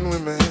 and women.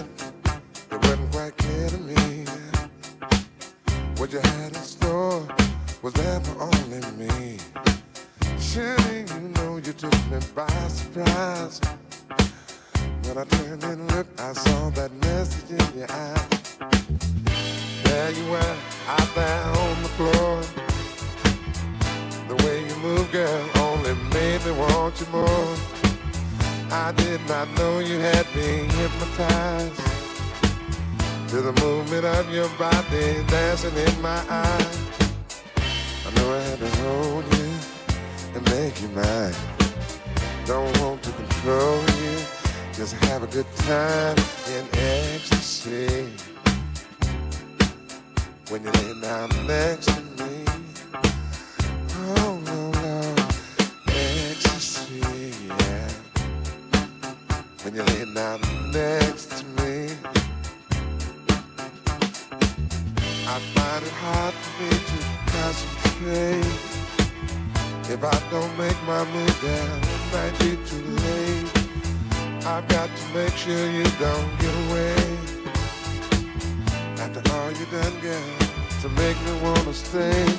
promised thing.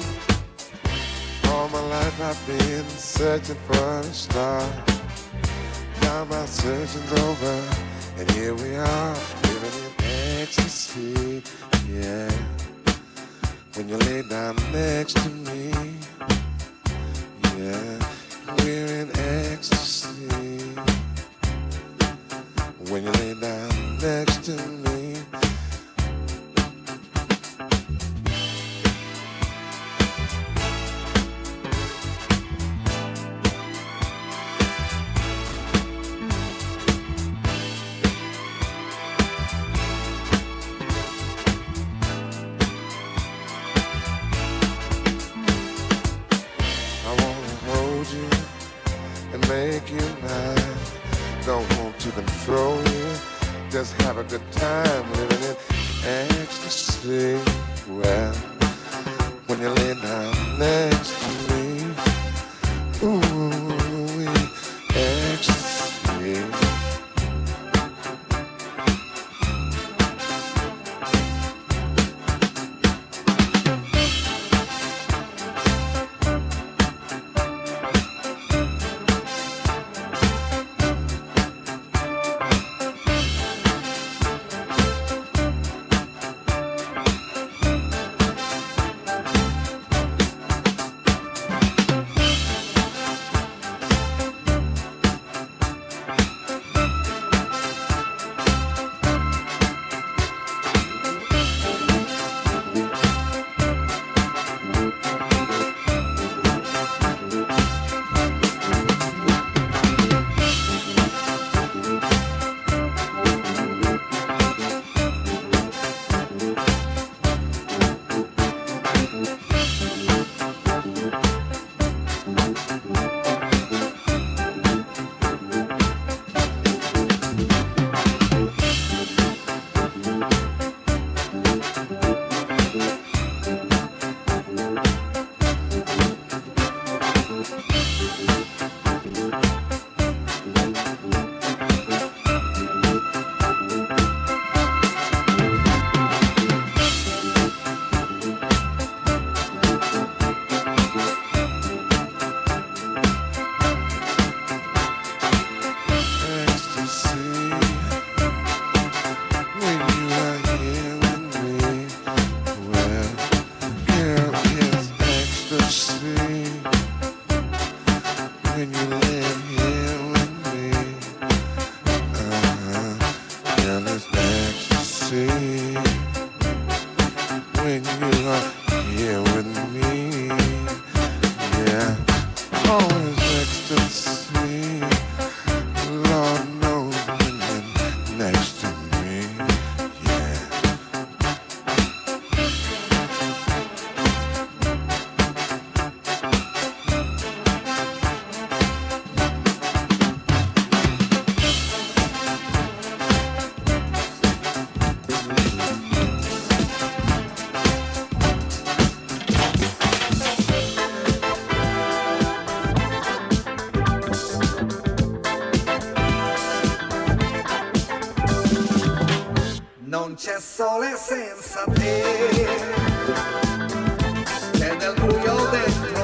All my life I've been searching for a star. Now my searching's over, and here we are, living in ecstasy. Yeah. When you lay down next to me, yeah, we're in ecstasy. When you lay down next to me. c'è sole senza te, c'è del buio dentro.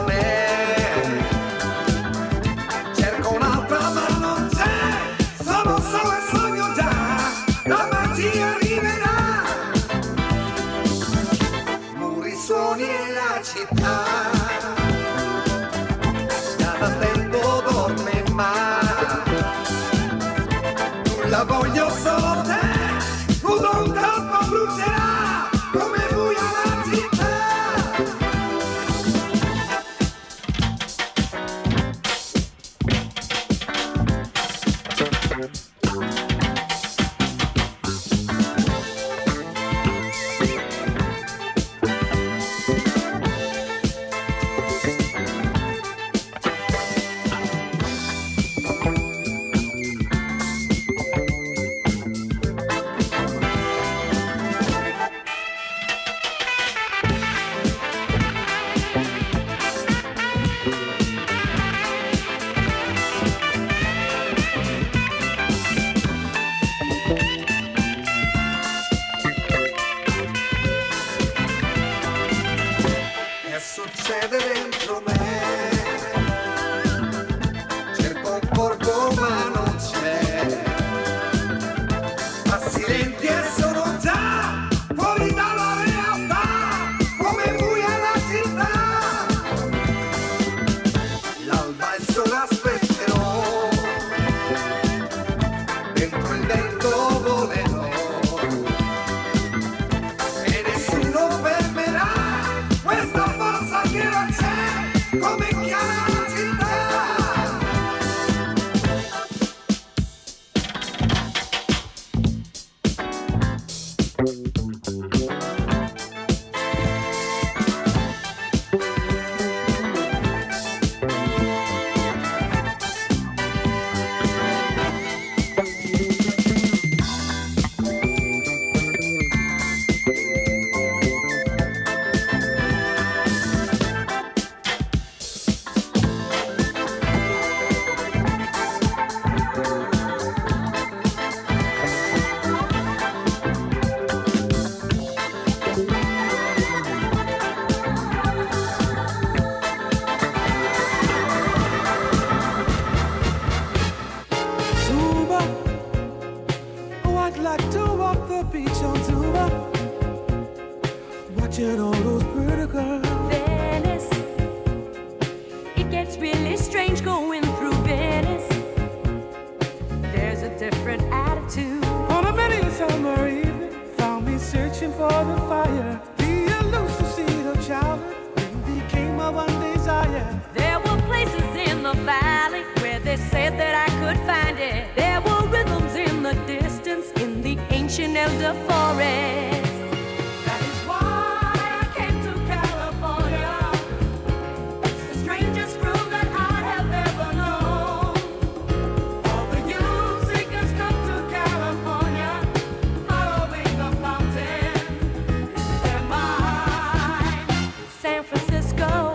San Francisco.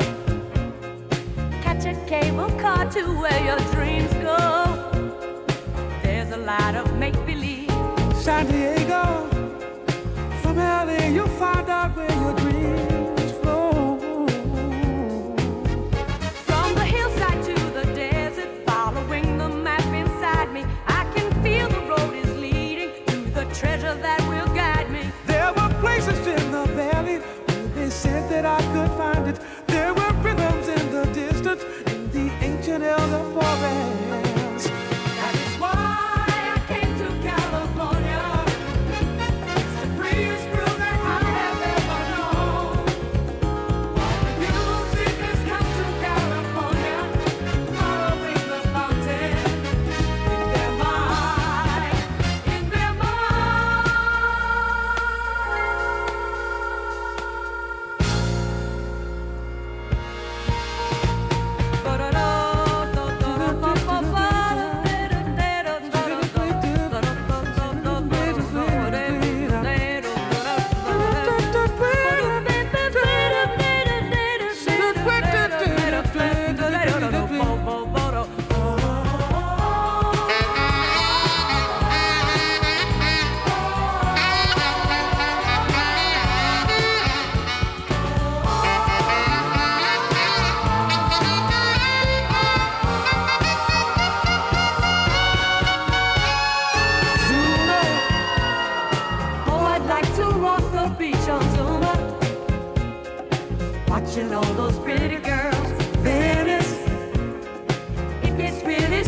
Catch a cable car to where your dreams go. There's a lot of make believe. San Diego, from LA, you'll find out where your dreams flow. From the hillside to the desert, following the map inside me, I can feel the road is leading to the treasure that. said that I could find it. There were rhythms in the distance in the ancient elder forest.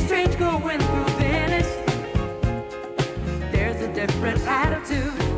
Strange going through Venice. There's a different attitude.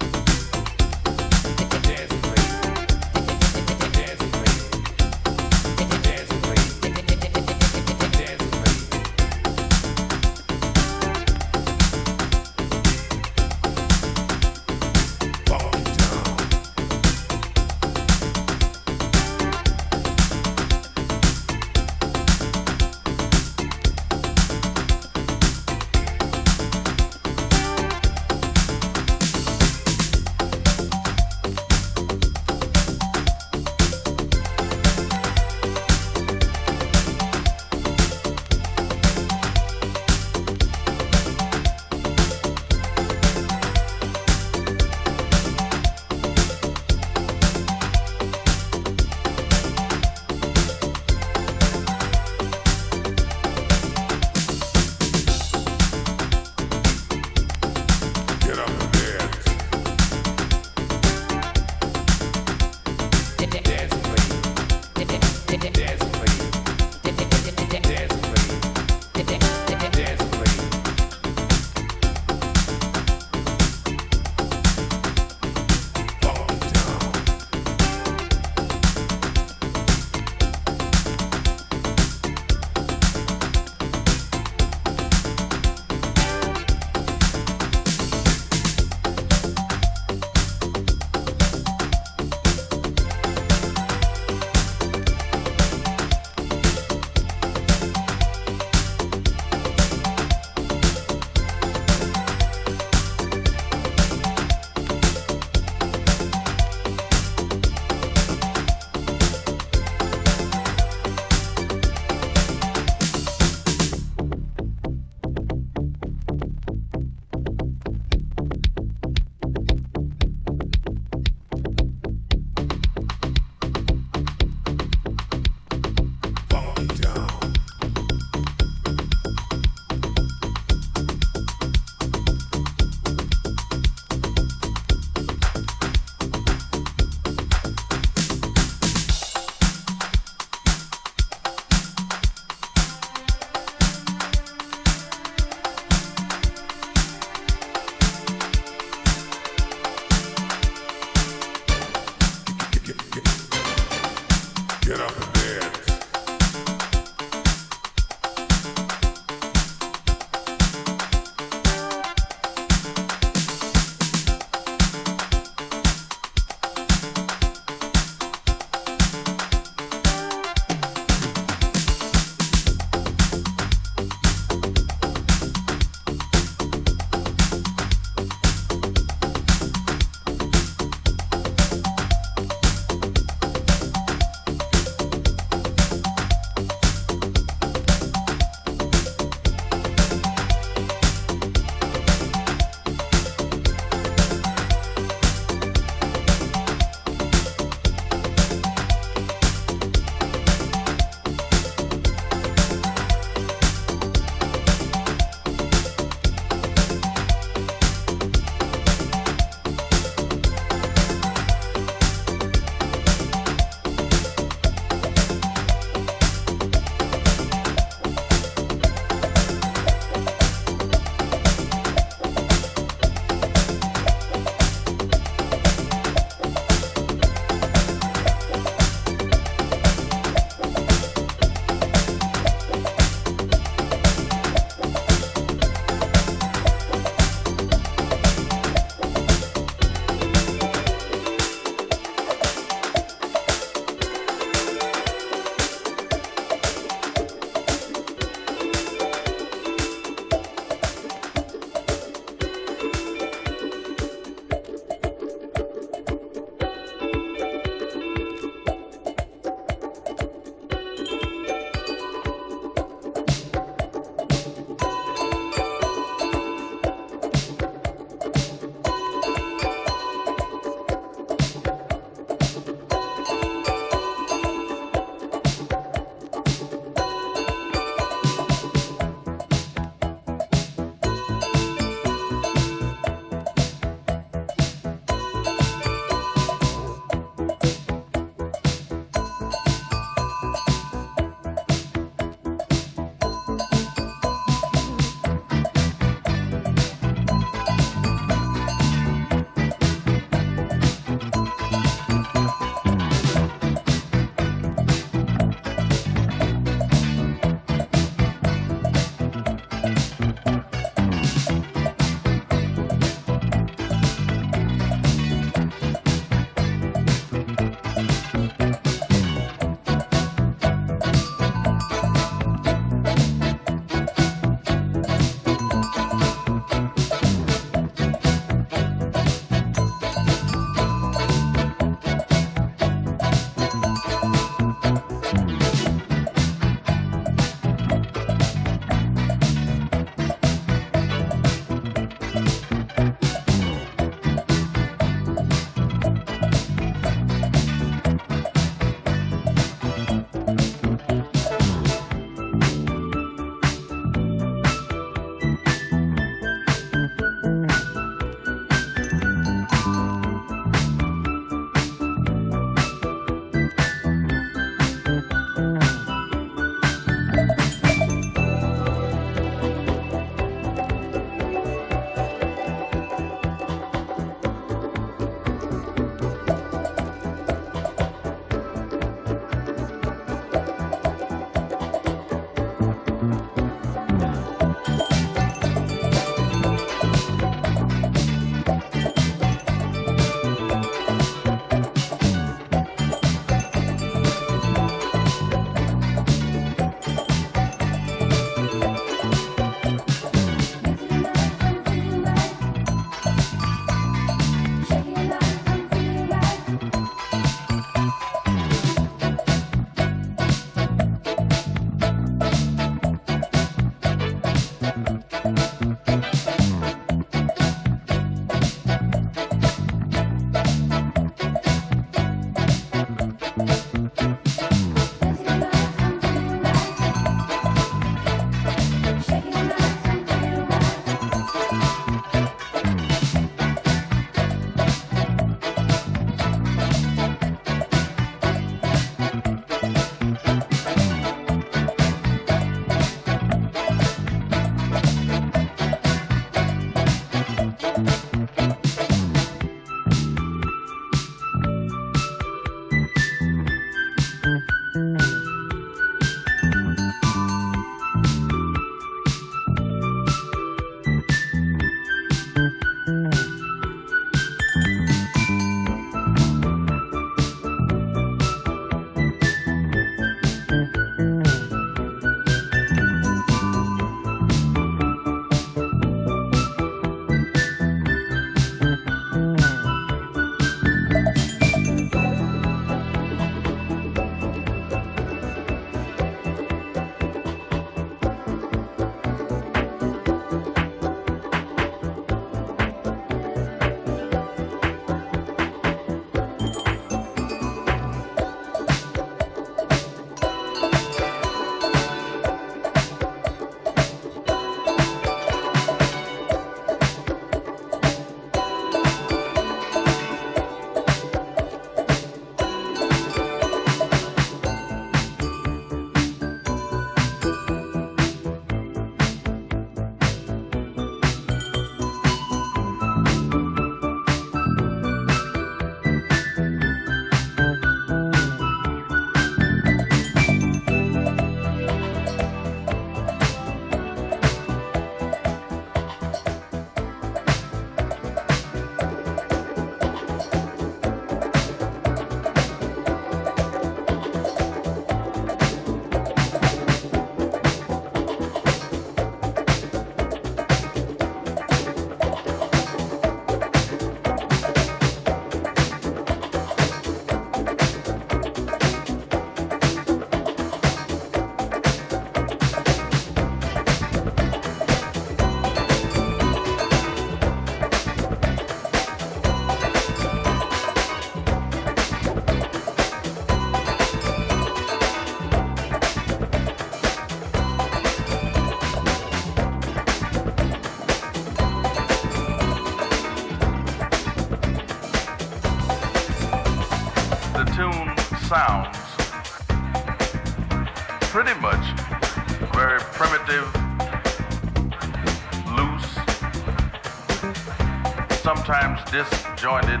Disjointed,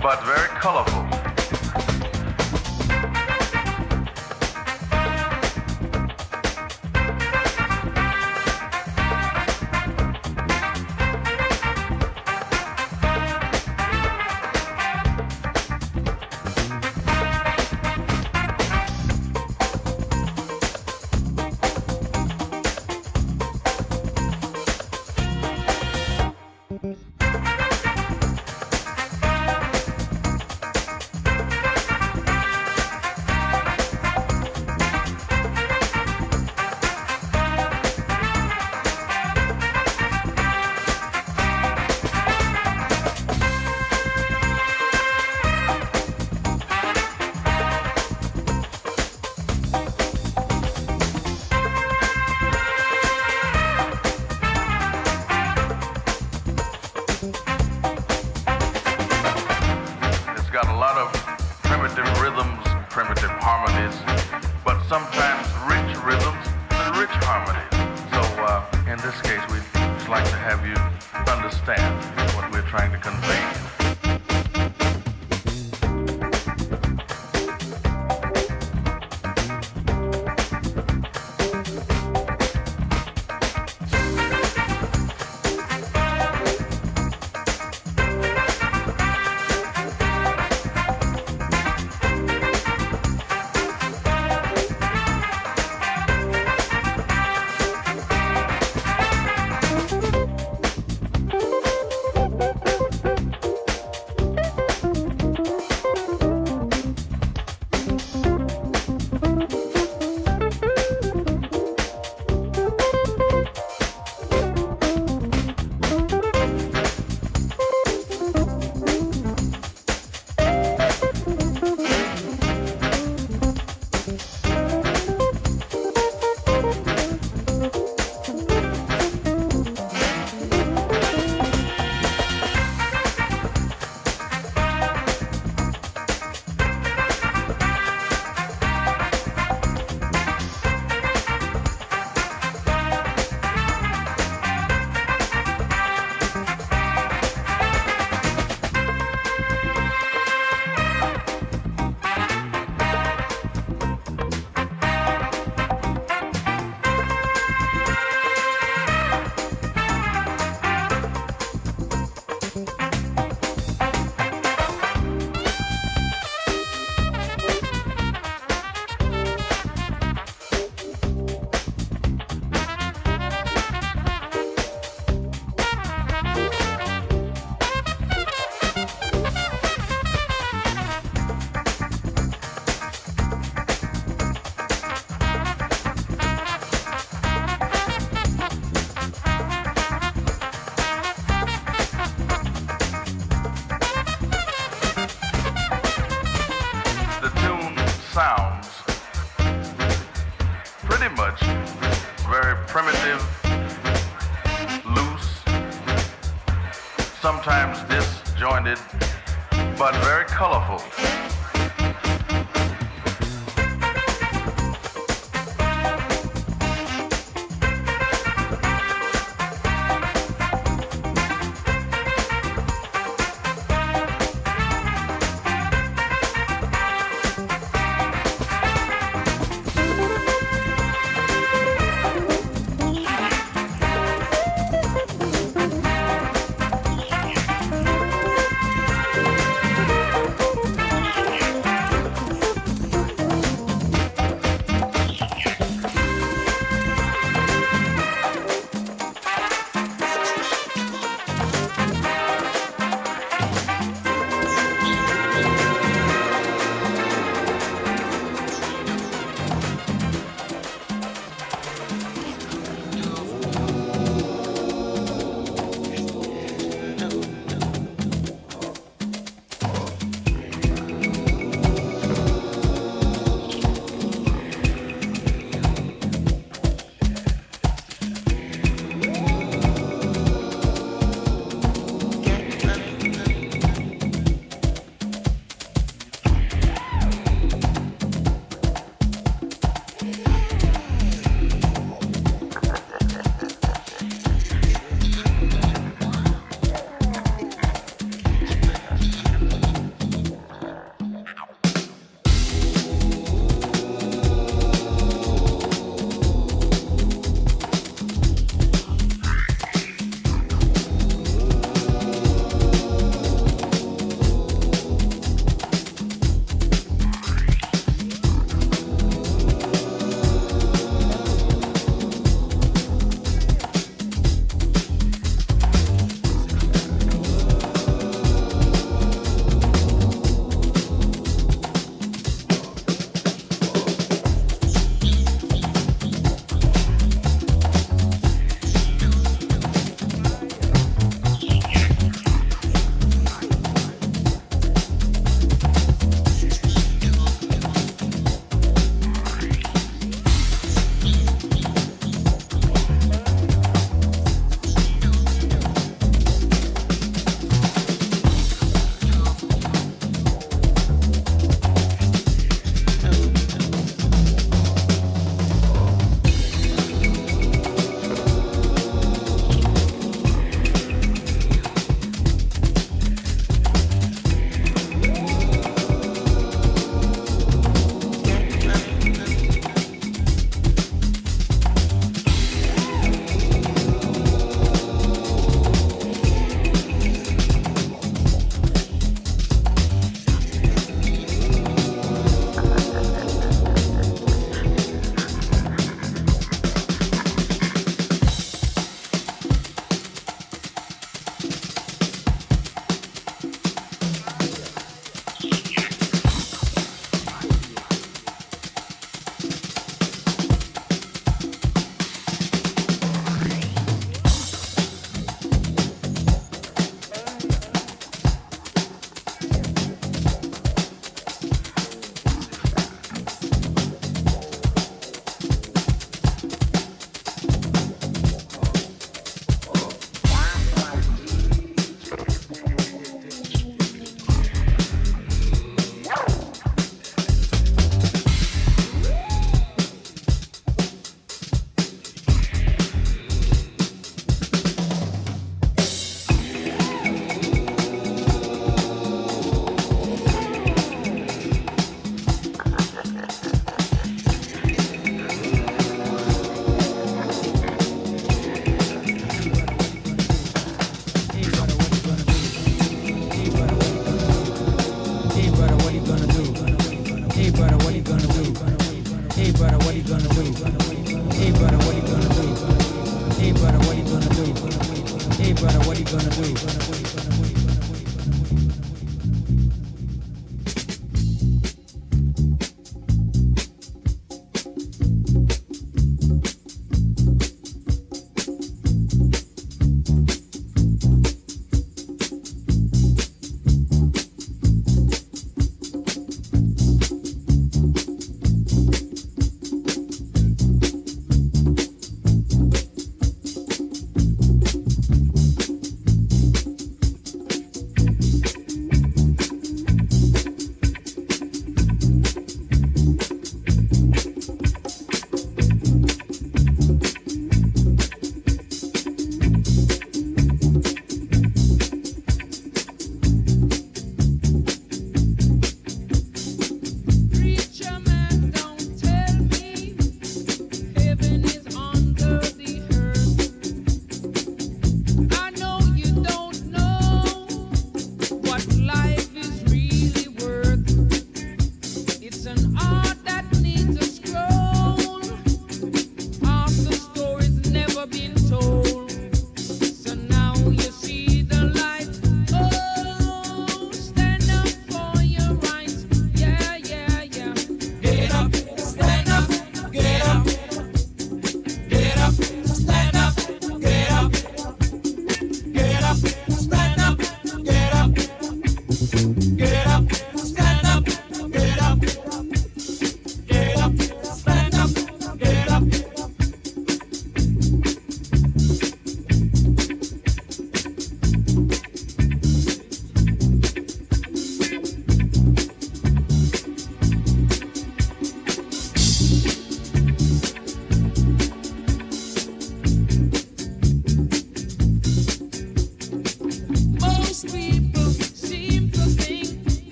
but very harmony. So uh, in this case, we'd like to have you understand what we're trying to convey.